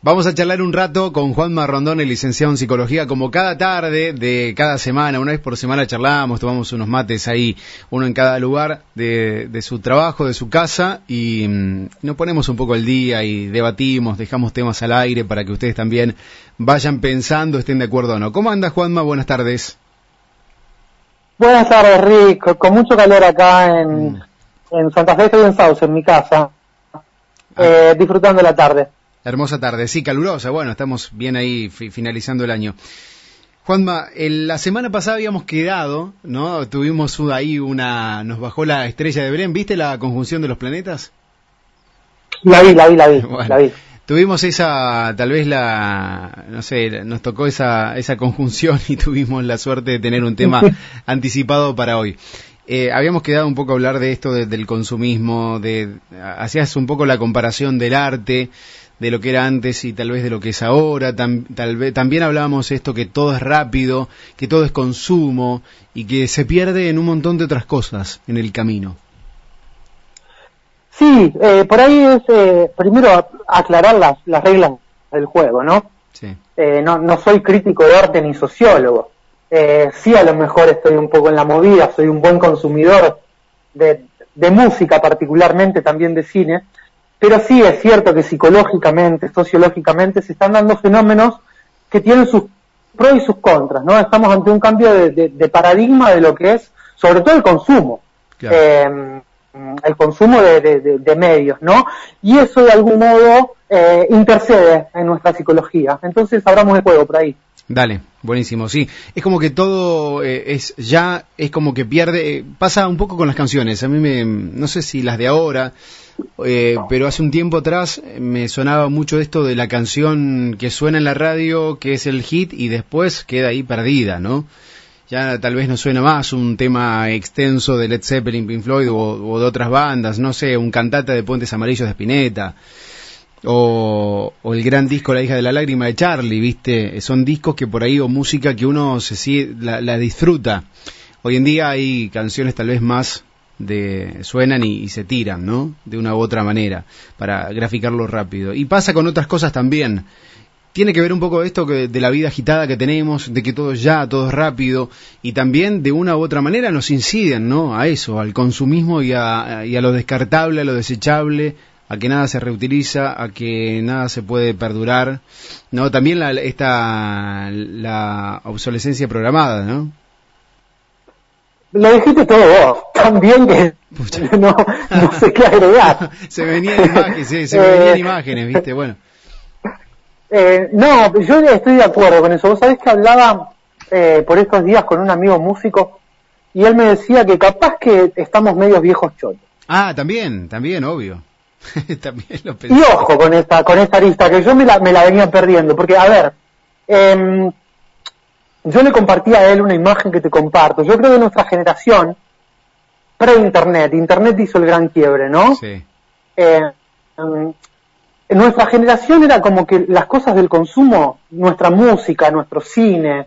Vamos a charlar un rato con Juan Marrondón, el licenciado en psicología, como cada tarde de cada semana, una vez por semana charlamos, tomamos unos mates ahí, uno en cada lugar de, su trabajo, de su casa, y mm, nos ponemos un poco el día y debatimos, dejamos temas al aire para que ustedes también vayan pensando, estén de acuerdo o no. ¿Cómo anda Juanma? Buenas tardes. Buenas tardes, Rick. Con mucho calor acá en, mm. en Santa Fe, estoy en Sauce, en mi casa, ah. eh, disfrutando la tarde. Hermosa tarde, sí, calurosa. Bueno, estamos bien ahí finalizando el año. Juanma, la semana pasada habíamos quedado, ¿no? Tuvimos ahí una, nos bajó la estrella de Belén. ¿Viste la conjunción de los planetas? La vi, la vi, la vi, la vi. Tuvimos esa, tal vez la, no sé, nos tocó esa, esa conjunción y tuvimos la suerte de tener un tema anticipado para hoy. Eh, habíamos quedado un poco a hablar de esto del consumismo, de, hacías un poco la comparación del arte, de lo que era antes y tal vez de lo que es ahora. tal vez, también hablábamos esto que todo es rápido, que todo es consumo y que se pierde en un montón de otras cosas en el camino. Sí, eh, por ahí es eh, primero aclarar las, las reglas del juego, ¿no? Sí. Eh, no, no soy crítico de arte ni sociólogo. sí, a lo mejor estoy un poco en la movida, soy un buen consumidor de, de música, particularmente también de cine, pero sí es cierto que psicológicamente, sociológicamente, se están dando fenómenos que tienen sus pros y sus contras, ¿no? Estamos ante un cambio de, paradigma de lo que es, sobre todo el consumo. Em, el consumo de, medios, ¿no? Y eso de algún modo eh, intercede en nuestra psicología. Entonces abramos el juego por ahí. Dale, buenísimo, sí. Es como que todo eh, es ya, es como que pierde, eh, pasa un poco con las canciones. A mí me, no sé si las de ahora, eh, pero hace un tiempo atrás me sonaba mucho esto de la canción que suena en la radio, que es el hit, y después queda ahí perdida, ¿no? Ya tal vez no suena más un tema extenso de Led Zeppelin, Pink Floyd o, de otras bandas, no sé, un cantata de Puentes Amarillos de Spinetta. O, el gran disco La hija de la lágrima de Charlie, ¿viste? Son discos que por ahí, o música que uno se, la, la disfruta. Hoy en día hay canciones tal vez más de suenan y, se tiran, ¿no? De una u otra manera, para graficarlo rápido. Y pasa con otras cosas también. Tiene que ver un poco esto que, de la vida agitada que tenemos, de que todo es ya, todo es rápido, y también de una u otra manera nos inciden, ¿no? A eso, al consumismo y a, y a lo descartable, a lo desechable, a que nada se reutiliza, a que nada se puede perdurar, ¿no? También la, esta, la obsolescencia programada, ¿no? Lo dijiste todo vos, tan bien que no, no sé qué agregar. se venían imágenes, sí, se venían eh, imágenes, viste, bueno. Eh, no, yo estoy de acuerdo con eso. Vos sabés que hablaba eh, por estos días con un amigo músico y él me decía que capaz que estamos medios viejos chotos. Ah, también, también, obvio. también lo pensé. Y ojo con esta, con esta lista, que yo me la, me la venía perdiendo, porque a ver, eh, yo le compartí a él una imagen que te comparto. Yo creo que nuestra generación, pre-internet, internet hizo el gran quiebre, ¿no? Sí. Eh, mm, nuestra generación era como que las cosas del consumo, nuestra música, nuestro cine,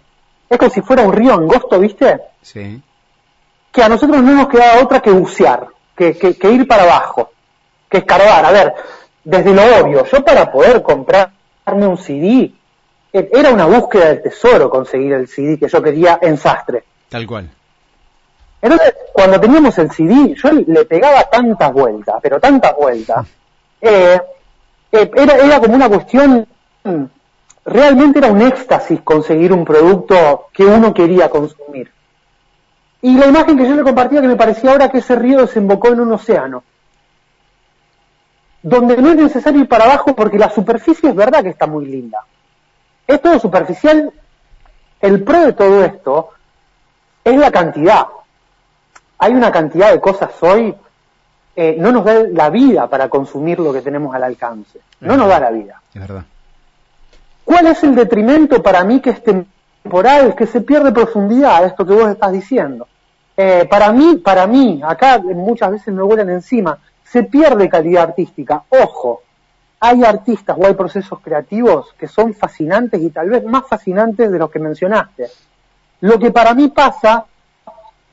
es como si fuera un río angosto, ¿viste? Sí. Que a nosotros no nos quedaba otra que bucear, que, que ir para abajo, que escarbar. A ver, desde lo obvio, yo para poder comprarme un CD, era una búsqueda del tesoro conseguir el CD que yo quería en Sastre. Tal cual. Entonces, cuando teníamos el CD, yo le pegaba tantas vueltas, pero tantas vueltas. Eh, eh, era, era como una cuestión, realmente era un éxtasis conseguir un producto que uno quería consumir. Y la imagen que yo le compartía que me parecía ahora que ese río desembocó en un océano, donde no es necesario ir para abajo porque la superficie es verdad que está muy linda es todo superficial. El pro de todo esto es la cantidad. Hay una cantidad de cosas hoy, eh, no nos da la vida para consumir lo que tenemos al alcance. No nos da la vida. Es verdad. ¿Cuál es el detrimento para mí que es temporal, que se pierde profundidad, esto que vos estás diciendo? Eh, para mí, para mí, acá muchas veces me vuelan encima, se pierde calidad artística. Ojo, hay artistas o hay procesos creativos que son fascinantes y tal vez más fascinantes de los que mencionaste. Lo que para mí pasa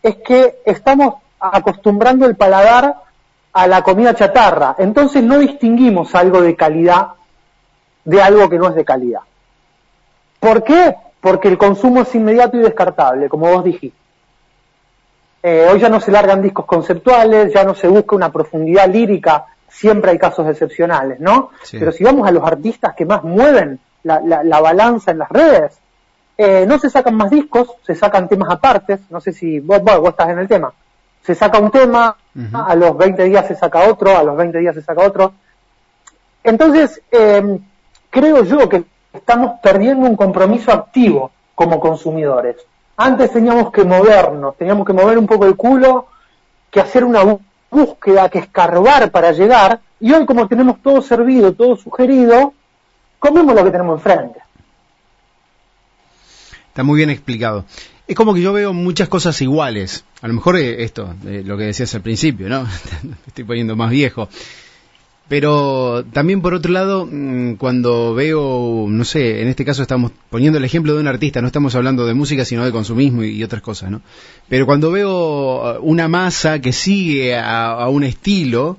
es que estamos acostumbrando el paladar a la comida chatarra, entonces no distinguimos algo de calidad de algo que no es de calidad. ¿Por qué? Porque el consumo es inmediato y descartable, como vos dijiste. Eh, hoy ya no se largan discos conceptuales, ya no se busca una profundidad lírica, siempre hay casos excepcionales, ¿no? Pero si vamos a los artistas que más mueven la, balanza en las redes, eh, no se sacan más discos, se sacan temas apartes, no sé si vos, vos, estás en el tema, se saca un tema, a los 20 días se saca otro, a los 20 días se saca otro. Entonces, eh, creo yo que estamos perdiendo un compromiso activo como consumidores. Antes teníamos que movernos, teníamos que mover un poco el culo, que hacer una búsqueda, que escarbar para llegar, y hoy como tenemos todo servido, todo sugerido, comemos lo que tenemos enfrente. Está muy bien explicado. Es como que yo veo muchas cosas iguales. A lo mejor eh, esto, eh, lo que decías al principio, ¿no? Estoy poniendo más viejo. Pero también por otro lado, mm, cuando veo, no sé, en este caso estamos poniendo el ejemplo de un artista, no estamos hablando de música, sino de consumismo y, otras cosas, ¿no? Pero cuando veo uh, una masa que sigue a, un estilo,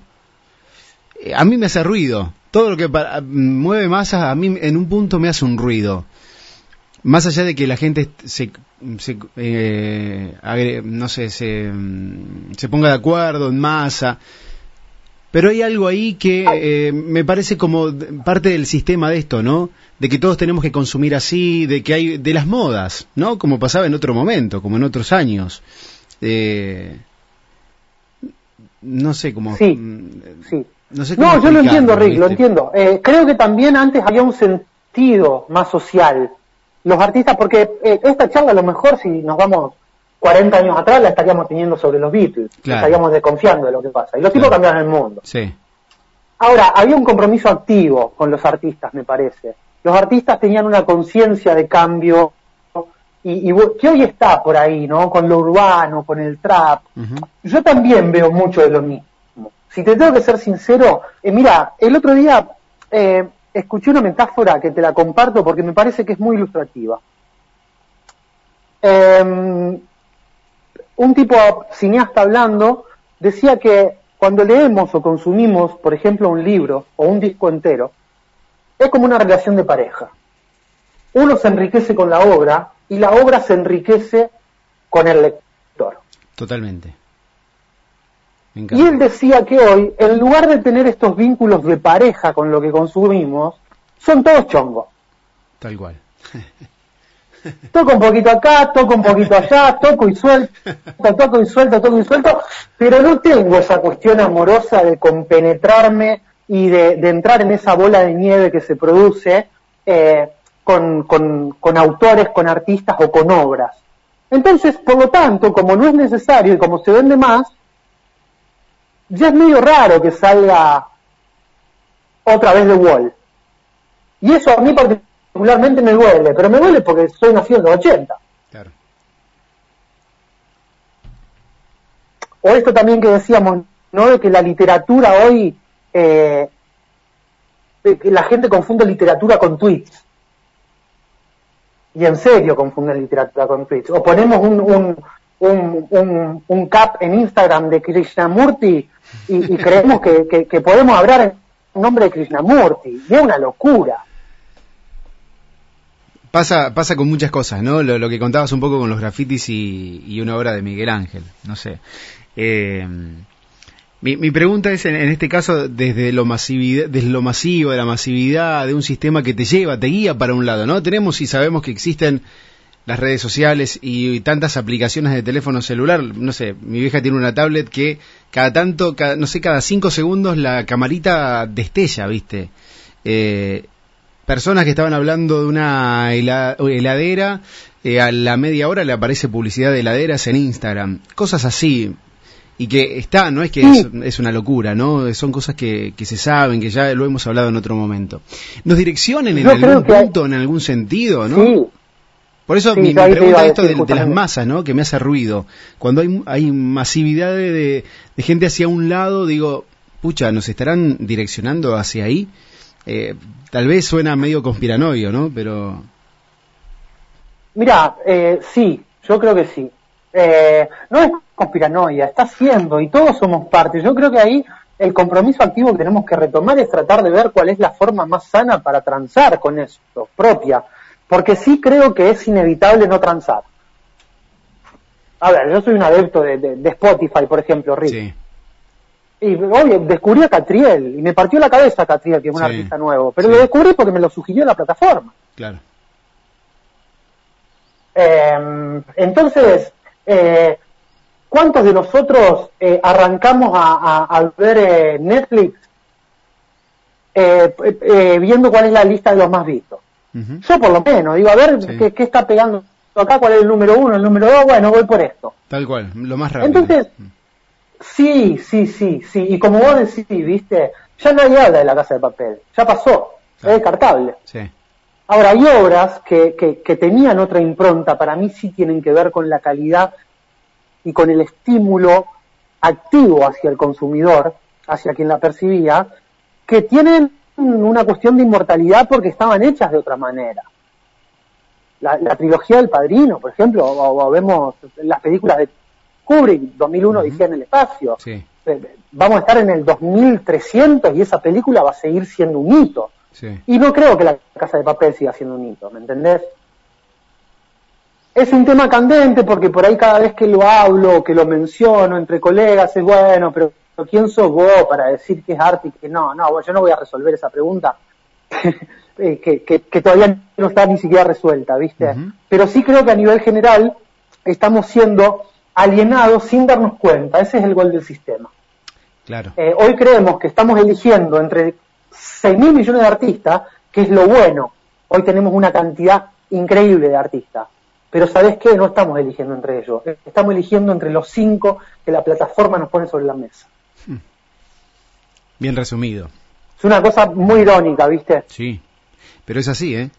eh, a mí me hace ruido. Todo lo que mueve masas, a mí en un punto me hace un ruido. Más allá de que la gente se, eh, no sé, se, mm, se ponga de acuerdo en masa, pero hay algo ahí que eh, me parece como parte del sistema de esto, ¿no? De que todos tenemos que consumir así, de que hay de las modas, ¿no? Como pasaba en otro momento, como en otros años. Eh, no sé cómo. Sí, mm, sí. No, sé no yo lo entiendo, Rick, lo entiendo. Eh, creo que también antes había un sentido más social. Los artistas, porque esta charla a lo mejor si nos vamos 40 años atrás la estaríamos teniendo sobre los Beatles, estaríamos desconfiando de lo que pasa. Y los tipos cambiaron el mundo. Sí. Ahora, había un compromiso activo con los artistas, me parece. Los artistas tenían una conciencia de cambio y, que hoy está por ahí, ¿no? Con lo urbano, con el trap. Yo también veo mucho de lo mismo. Si te tengo que ser sincero, eh, mira, el otro día eh, escuché una metáfora que te la comparto porque me parece que es muy ilustrativa. Eh, un tipo cineasta hablando decía que cuando leemos o consumimos, por ejemplo, un libro o un disco entero, es como una relación de pareja. Uno se enriquece con la obra y la obra se enriquece con el lector. Totalmente. Y él decía que hoy, en lugar de tener estos vínculos de pareja con lo que consumimos, son todos chongos. Tal cual. Toco un poquito acá, toco un poquito allá, toco y suelto, toco y suelto, toco y suelto, pero no tengo esa cuestión amorosa de compenetrarme y de, entrar en esa bola de nieve que se produce eh, con, con autores, con artistas o con obras. Entonces, por lo tanto, como no es necesario y como se vende más, ya es medio raro que salga otra vez de Wall. Y eso a mí particularmente me duele, pero me duele porque soy nacido en los 80. Claro. O esto también que decíamos, ¿no? De que la literatura hoy, eh, que la gente confunde literatura con tweets. Y en serio confunde literatura con tweets. O ponemos un, un, un, un, cap en Instagram de Krishnamurti y, y creemos que, que, podemos hablar en nombre de Krishnamurti. Y es una locura. Pasa, pasa con muchas cosas, ¿no? Lo, que contabas un poco con los grafitis y, una obra de Miguel Ángel, no sé. Eh, mi, pregunta es, en, este caso, desde lo, desde lo masivo, de la masividad, de un sistema que te lleva, te guía para un lado, ¿no? Tenemos y sabemos que existen las redes sociales y, tantas aplicaciones de teléfono celular. No sé, mi vieja tiene una tablet que cada tanto, no sé, cada cinco segundos la camarita destella, ¿viste? Eh, personas que estaban hablando de una heladera, eh, a la media hora le aparece publicidad de heladeras en Instagram, cosas así. Y que está, no es que es, una locura, ¿no? Son cosas que, se saben, que ya lo hemos hablado en otro momento. ¿Nos direccionen en algún punto, en algún sentido, no? Por eso mi, pregunta esto de, las masas, ¿no? Que me hace ruido. Cuando hay, hay masividad de, de gente hacia un lado, digo, pucha, ¿nos estarán direccionando hacia ahí? Eh, tal vez suena medio conspiranoio, ¿no? Pero... Mira, eh, sí, yo creo que sí. Eh, no es conspiranoia, está siendo y todos somos parte. Yo creo que ahí el compromiso activo que tenemos que retomar es tratar de ver cuál es la forma más sana para transar con esto, propia, porque sí creo que es inevitable no transar. A ver, yo soy un adepto de, Spotify, por ejemplo, Rick. Sí. Y oye, descubrí a Catriel y me partió la cabeza Catriel, que es un artista nuevo, pero lo descubrí porque me lo sugirió la plataforma. Claro. Em, entonces, eh, ¿cuántos de nosotros eh, arrancamos a, ver eh, Netflix viendo cuál es la lista de los más vistos? Yo por lo menos, digo, a ver qué, está pegando acá, cuál es el número uno, el número dos, bueno, voy por esto. Tal cual, lo más rápido. Entonces, mm. Sí, sí, sí, sí, y como vos decís, viste, ya nadie habla de la casa de papel, ya pasó, es descartable. Sí. Ahora, hay obras que, que, tenían otra impronta, para mí sí tienen que ver con la calidad y con el estímulo activo hacia el consumidor, hacia quien la percibía, que tienen una cuestión de inmortalidad porque estaban hechas de otra manera. La, trilogía del Padrino, por ejemplo, o, vemos las películas de Kubrick, 2001, uh en el espacio. Eh, vamos a estar en el 2300 y esa película va a seguir siendo un hito. Y no creo que la casa de papel siga siendo un hito, ¿me entendés? Es un tema candente porque por ahí cada vez que lo hablo, que lo menciono entre colegas, es bueno, pero ¿quién sos vos para decir que es arte y que no? No, yo no voy a resolver esa pregunta eh, que, todavía no está ni siquiera resuelta, ¿viste? Pero sí creo que a nivel general estamos siendo alienados sin darnos cuenta. Ese es el gol del sistema. Claro. Eh, hoy creemos que estamos eligiendo entre 6 mil millones de artistas, que es lo bueno. Hoy tenemos una cantidad increíble de artistas. Pero ¿sabes qué? No estamos eligiendo entre ellos. Estamos eligiendo entre los cinco que la plataforma nos pone sobre la mesa. Hmm. Bien resumido. Es una cosa muy irónica, ¿viste? Sí. Pero es así, ¿eh?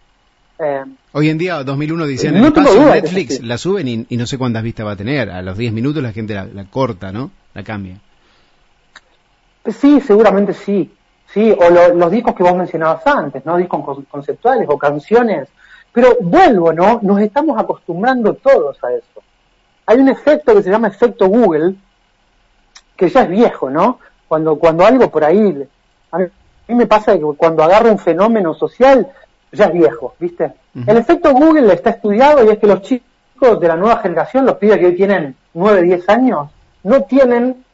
Eh Hoy en día, 2001, dicen en Netflix la suben y, no sé cuántas vistas va a tener. A los 10 minutos la gente la, la corta, ¿no? La cambia. Sí, seguramente sí. ¿sí? O los discos que vos mencionabas antes, ¿no? Discos conceptuales o canciones. Pero vuelvo, ¿no? Nos estamos acostumbrando todos a eso. Hay un efecto que se llama efecto Google, que ya es viejo, ¿no? Cuando, cuando algo por ahí, a mí, me pasa que cuando agarro un fenómeno social, ya es viejo, ¿viste? El efecto Google está estudiado y es que los chicos de la nueva generación, los pibes que hoy tienen 9, 10 años, no tienen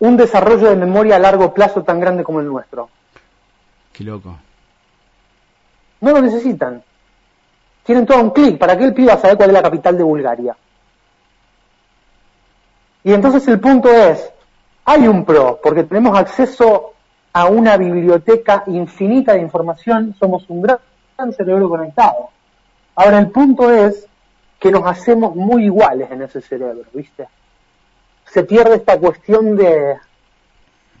un desarrollo de memoria a largo plazo tan grande como el nuestro. Qué loco. No lo necesitan. Tienen todo un clic. ¿Para qué el pibe saber cuál es la capital de Bulgaria? Y entonces el punto es, hay un pro, porque tenemos acceso a una biblioteca infinita de información, somos un gran cerebro conectado. Ahora el punto es que nos hacemos muy iguales en ese cerebro, ¿viste? se pierde esta cuestión de,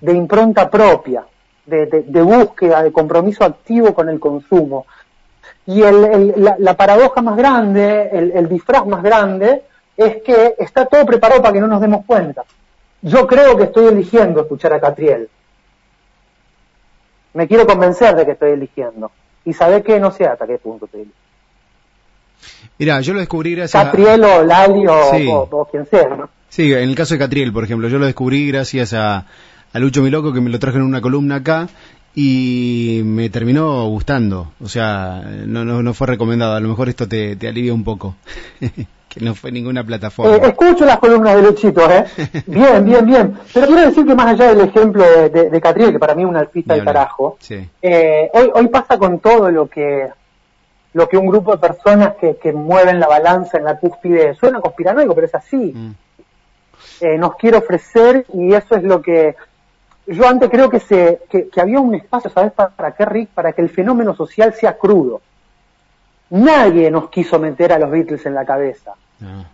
de impronta propia, de, búsqueda, de compromiso activo con el consumo. Y el, la, paradoja más grande, el, disfraz más grande, es que está todo preparado para que no nos demos cuenta. Yo creo que estoy eligiendo escuchar a Catriel. Me quiero convencer de que estoy eligiendo. Y saber que no sé hasta qué punto estoy eligiendo. Mira, yo lo descubrí gracias Catriel o Lali o quien sea, ¿no? Sí, en el caso de Catriel, por ejemplo, yo lo descubrí gracias a, a Lucho Miloco, que me lo trajo en una columna acá, y me terminó gustando. O sea, no, no, no fue recomendado. A lo mejor esto te, te alivia un poco. que no fue ninguna plataforma. Eh, escucho las columnas de Luchito, ¿eh? Bien, bien, bien. Pero quiero decir que más allá del ejemplo de, Catriel, que para mí es un artista del carajo, eh, hoy, hoy pasa con todo lo que lo que un grupo de personas que, que mueven la balanza en la cúspide, suena conspiranoico, pero es así. Mm. Eh, nos quiere ofrecer y eso es lo que yo antes creo que, se, que, había un espacio, ¿sabes para, qué, Rick? Para que el fenómeno social sea crudo. Nadie nos quiso meter a los Beatles en la cabeza. Ah.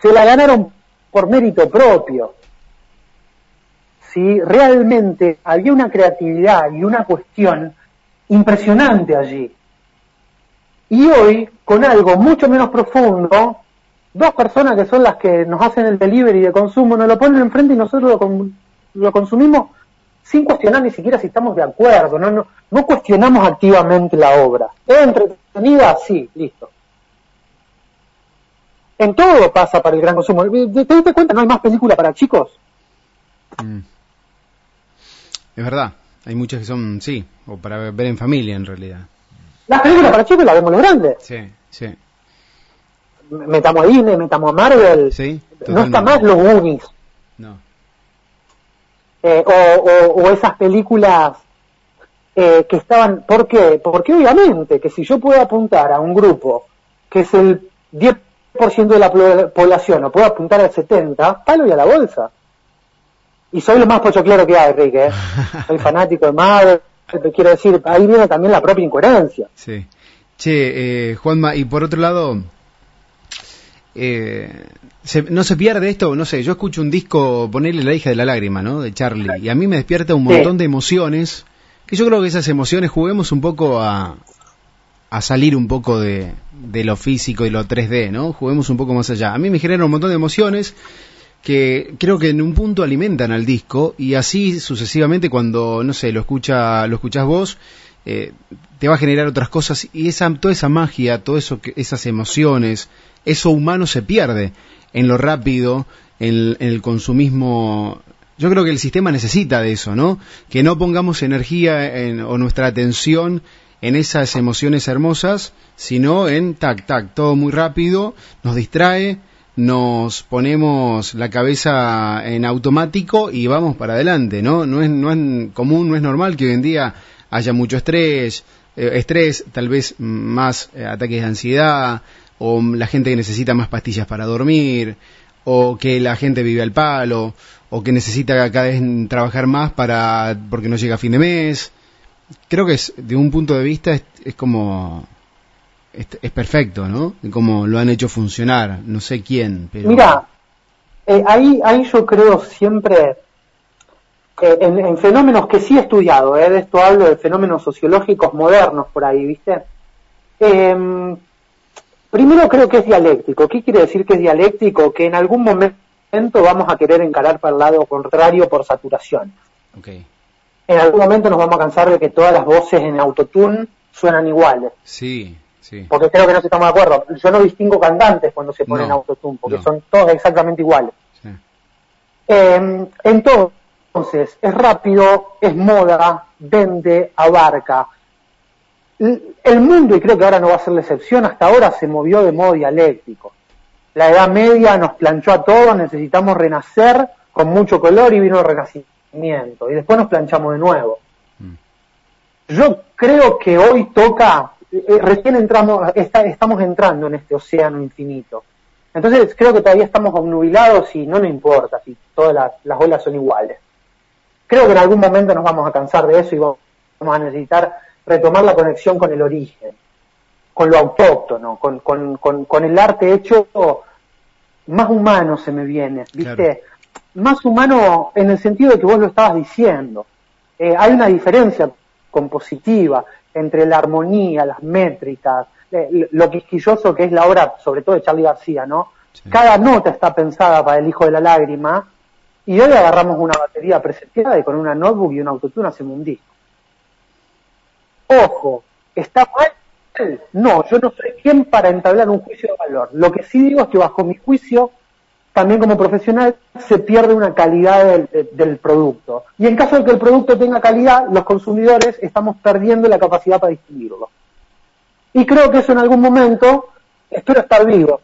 Se la ganaron por mérito propio. ¿Sí? Realmente había una creatividad y una cuestión impresionante allí. Y hoy, con algo mucho menos profundo, dos personas que son las que nos hacen el delivery de consumo, nos lo ponen enfrente y nosotros lo, consumimos sin cuestionar ni siquiera si estamos de acuerdo, no, no, no cuestionamos activamente la obra. ¿Es entretenida? Sí, listo. En todo pasa para el gran consumo. ¿Te diste cuenta? ¿No hay más película para chicos? Mm. Es verdad, hay muchas que son, sí, o para ver en familia en realidad. Las películas para chicos las vemos los grandes. Sí, sí. Metamos a Disney, metamos a Marvel. Sí, no está más los Goonies. No. Eh, o, o, esas películas eh, que estaban... ¿Por qué? Porque obviamente que si yo puedo apuntar a un grupo que es el 10% de la población o puedo apuntar al 70%, palo y a la bolsa. Y soy lo más pochoclero que hay, Enrique. ¿eh? Soy fanático de Marvel. Quiero decir, ahí viene también la propia incoherencia. Sí. Che, eh, Juanma, y por otro lado, eh, no se pierde esto, no sé, yo escucho un disco, ponerle La hija de la lágrima, ¿no? De Charlie, y a mí me despierta un montón de emociones, que yo creo que esas emociones juguemos un poco a, a salir un poco de, de lo físico y lo 3D, ¿no? Juguemos un poco más allá. A mí me genera un montón de emociones que creo que en un punto alimentan al disco y así sucesivamente cuando, no sé, lo escucha, lo escuchás vos, eh, te va a generar otras cosas y esa, toda esa magia, todo eso, esas emociones, eso humano se pierde en lo rápido, en, el consumismo. Yo creo que el sistema necesita de eso, ¿no? Que no pongamos energía en, o nuestra atención en esas emociones hermosas, sino en tac, tac, todo muy rápido, nos distrae, nos ponemos la cabeza en automático y vamos para adelante, ¿no? No es, no es común, no es normal que hoy en día haya mucho estrés, eh, estrés, tal vez más eh, ataques de ansiedad, o la gente que necesita más pastillas para dormir, o que la gente vive al palo, o que necesita cada vez trabajar más para porque no llega a fin de mes. Creo que es, de un punto de vista es, como es, perfecto, ¿no? Como lo han hecho funcionar, no sé quién, pero Mira, eh, ahí ahí yo creo siempre eh, en, fenómenos que sí he estudiado, eh, de esto hablo de fenómenos sociológicos modernos por ahí, ¿viste? Eh, Primero creo que es dialéctico. ¿Qué quiere decir que es dialéctico? Que en algún momento vamos a querer encarar para el lado contrario por saturación. En algún momento nos vamos a cansar de que todas las voces en autotune suenan iguales. Sí, sí. Porque creo que no estamos de acuerdo. Yo no distingo cantantes cuando se ponen autotune, porque son todos exactamente iguales. Eh, entonces, es rápido, es moda, vende, abarca el mundo, y creo que ahora no va a ser la excepción, hasta ahora se movió de modo dialéctico. La Edad Media nos planchó a todos, necesitamos renacer con mucho color y vino el renacimiento. Y después nos planchamos de nuevo. Mm. Yo creo que hoy toca, eh, eh, recién entramos, estamos entrando en este océano infinito. Entonces creo que todavía estamos obnubilados y no nos importa si todas las, las olas son iguales. Creo que en algún momento nos vamos a cansar de eso y vamos a necesitar retomar la conexión con el origen, con lo autóctono, con, con, con, el arte hecho más humano se me viene, ¿viste? Más humano en el sentido de que vos lo estabas diciendo. Eh, hay una diferencia compositiva entre la armonía, las métricas, eh, lo quisquilloso que es la obra, sobre todo de Charlie García, ¿no? Cada nota está pensada para el hijo de la lágrima y hoy agarramos una batería preseteada y con una notebook y un autotune hacemos un disco. Ojo, ¿está mal? No, yo no soy quien para entablar un juicio de valor. Lo que sí digo es que bajo mi juicio, también como profesional, se pierde una calidad del, producto. Y en caso de que el producto tenga calidad, los consumidores estamos perdiendo la capacidad para distinguirlo. Y creo que eso en algún momento, espero estar vivo,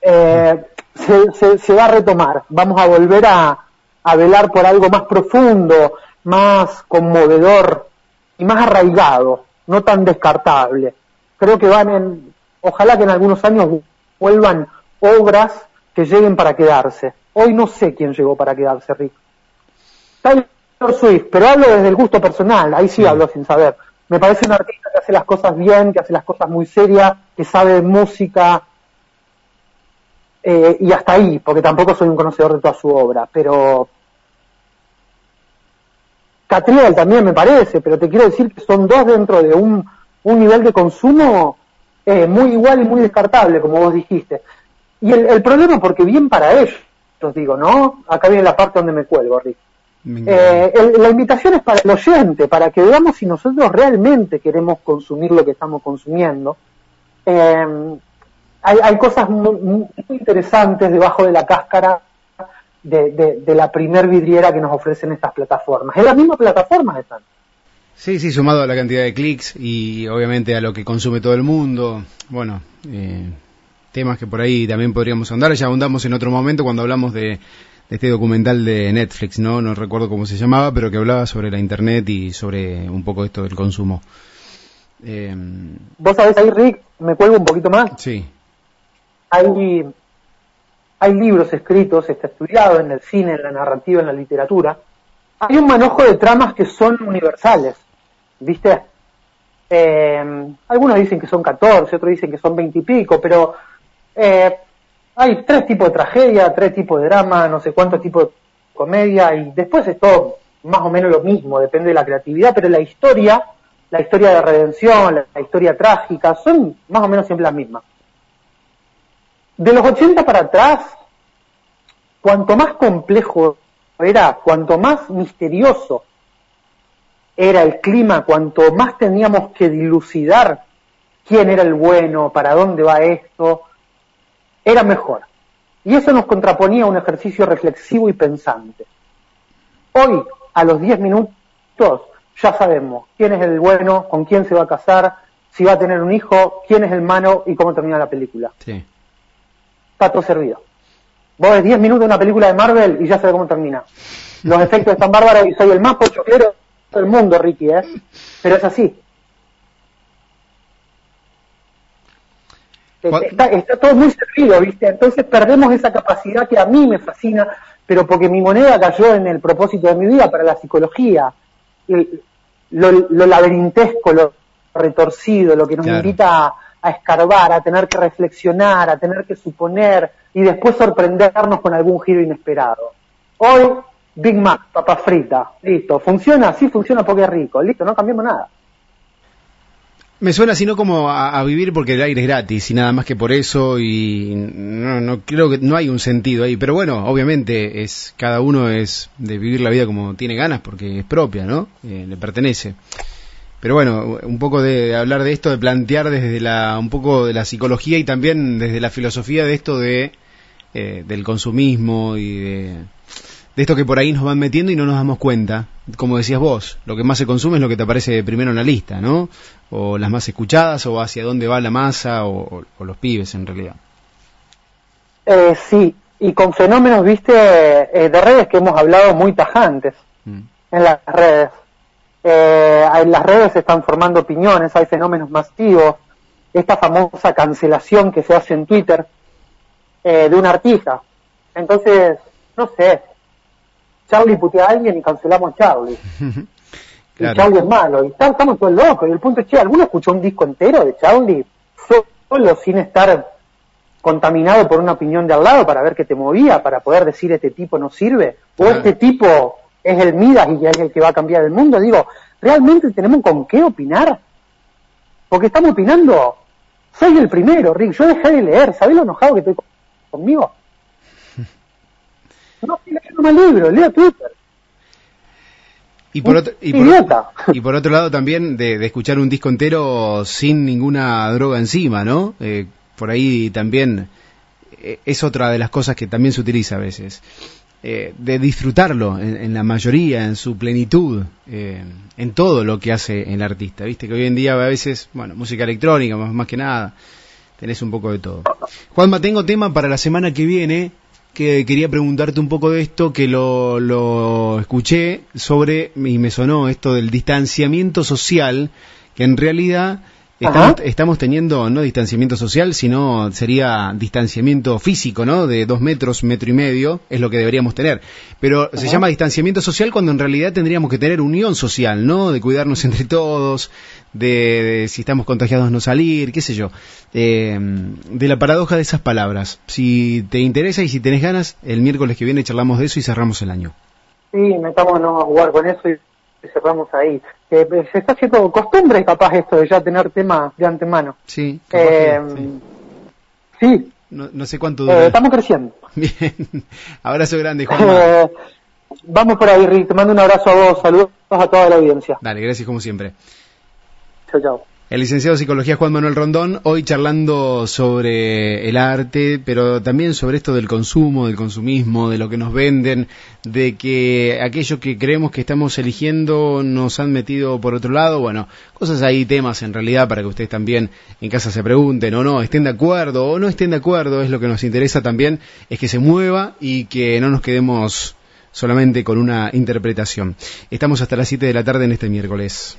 eh, se, va a retomar. Vamos a volver a, a velar por algo más profundo, más conmovedor, y más arraigado, no tan descartable. Creo que van en, ojalá que en algunos años vuelvan obras que lleguen para quedarse. Hoy no sé quién llegó para quedarse, Rick. Taylor Swift, pero hablo desde el gusto personal, ahí sí, hablo sin saber. Me parece un artista que hace las cosas bien, que hace las cosas muy serias, que sabe música, eh, y hasta ahí, porque tampoco soy un conocedor de toda su obra, pero Catriel también me parece, pero te quiero decir que son dos dentro de un, nivel de consumo eh, muy igual y muy descartable, como vos dijiste. Y el, problema, porque bien para ellos, os digo, ¿no? Acá viene la parte donde me cuelgo, Rick. Eh, la invitación es para el oyente, para que veamos si nosotros realmente queremos consumir lo que estamos consumiendo. Eh, hay, cosas muy, interesantes debajo de la cáscara de, la primer vidriera que nos ofrecen estas plataformas. Es la misma plataforma están. Sí, sí, sumado a la cantidad de clics y obviamente a lo que consume todo el mundo. Bueno, eh, temas que por ahí también podríamos andar. Ya ahondamos en otro momento cuando hablamos de, este documental de Netflix, ¿no? No recuerdo cómo se llamaba, pero que hablaba sobre la Internet y sobre un poco esto del consumo. Eh, Vos sabés ahí, Rick, me cuelgo un poquito más. Sí. Hay, hay libros escritos, está estudiado en el cine, en la narrativa, en la literatura. Hay un manojo de tramas que son universales, ¿viste? Eh, algunos dicen que son 14, otros dicen que son 20 y pico, pero eh, hay tres tipos de tragedia, tres tipos de drama, no sé cuántos tipos de comedia, y después es todo más o menos lo mismo, depende de la creatividad, pero la historia, la historia de redención, la, historia trágica, son más o menos siempre las mismas. De los 80 para atrás, cuanto más complejo era, cuanto más misterioso era el clima, cuanto más teníamos que dilucidar quién era el bueno, para dónde va esto, era mejor. Y eso nos contraponía a un ejercicio reflexivo y pensante. Hoy, a los 10 minutos, ya sabemos quién es el bueno, con quién se va a casar, si va a tener un hijo, quién es el malo y cómo termina la película. Sí. Está todo servido. Vos ves 10 minutos de una película de Marvel y ya sabes cómo termina. Los efectos están bárbaros y soy el más pochoquero del mundo, Ricky, ¿eh? Pero es así. Está, todo muy servido, ¿viste? Entonces perdemos esa capacidad que a mí me fascina, pero porque mi moneda cayó en el propósito de mi vida para la psicología. Lo, lo laberintesco, lo retorcido, lo que nos invita a, escarbar, a tener que reflexionar, a tener que suponer y después sorprendernos con algún giro inesperado. Hoy, Big Mac, papa frita, listo. ¿Funciona? Sí, funciona porque es rico, listo, no cambiamos nada. Me suena sino como a, vivir porque el aire es gratis y nada más que por eso y no, no creo que no hay un sentido ahí, pero bueno, obviamente es cada uno es de vivir la vida como tiene ganas porque es propia, ¿no? Eh, le pertenece. Pero bueno, un poco de, hablar de esto, de plantear desde la un poco de la psicología y también desde la filosofía de esto de eh, del consumismo y de de esto que por ahí nos van metiendo y no nos damos cuenta. Como decías vos, lo que más se consume es lo que te aparece primero en la lista, ¿no? O las más escuchadas, o hacia dónde va la masa, o, los pibes en realidad. Eh, sí, y con fenómenos, viste, eh, de redes que hemos hablado muy tajantes mm. en las redes. Eh, en las redes se están formando opiniones, hay fenómenos masivos. Esta famosa cancelación que se hace en Twitter de una artista. Entonces, no sé, Charlie putea a alguien y cancelamos a Charlie. Y Charlie es malo. Y estamos todos locos. Y el punto es, che, ¿alguno escuchó un disco entero de Charlie? Solo sin estar contaminado por una opinión de al lado para ver que te movía, para poder decir este tipo no sirve, o este tipo es el Midas y es el que va a cambiar el mundo. Digo, ¿realmente tenemos con qué opinar? Porque estamos opinando, soy el primero, Rick, yo dejé de leer, ¿sabés lo enojado que estoy conmigo? No estoy leyendo más libros, leo Twitter. Y por, otro, y, por, y por otro lado también de, escuchar un disco entero sin ninguna droga encima, ¿no? Eh, por ahí también eh, es otra de las cosas que también se utiliza a veces. Eh, de disfrutarlo en, la mayoría, en su plenitud, en todo lo que hace el artista. Viste que hoy en día a veces, bueno, música electrónica más, más que nada, tenés un poco de todo. Juanma, tengo tema para la semana que viene que quería preguntarte un poco de esto, que lo, lo escuché sobre, y me sonó esto del distanciamiento social, que en realidad Estamos, estamos, teniendo no distanciamiento social, sino sería distanciamiento físico, ¿no? De dos metros, metro y medio, es lo que deberíamos tener. Pero se llama distanciamiento social cuando en realidad tendríamos que tener unión social, ¿no? De cuidarnos entre todos, de, si estamos contagiados no salir, qué sé yo. Eh, de la paradoja de esas palabras. Si te interesa y si tenés ganas, el miércoles que viene charlamos de eso y cerramos el año. Sí, metámonos a jugar con eso y cerramos ahí. Eh, se está haciendo costumbre capaz esto de ya tener tema de antemano. Sí. Eh, sí. No, sé cuánto dura. Eh, estamos creciendo. Bien. Abrazo grande, Juan. Eh, vamos por ahí, Rick. Te mando un abrazo a vos. Saludos a toda la audiencia. Dale, gracias como siempre. Chao, chao. El licenciado de Psicología Juan Manuel Rondón, hoy charlando sobre el arte, pero también sobre esto del consumo, del consumismo, de lo que nos venden, de que aquello que creemos que estamos eligiendo nos han metido por otro lado. Bueno, cosas ahí, temas en realidad para que ustedes también en casa se pregunten o no, estén de acuerdo o no estén de acuerdo. Es lo que nos interesa también, es que se mueva y que no nos quedemos solamente con una interpretación. Estamos hasta las 7 de la tarde en este miércoles.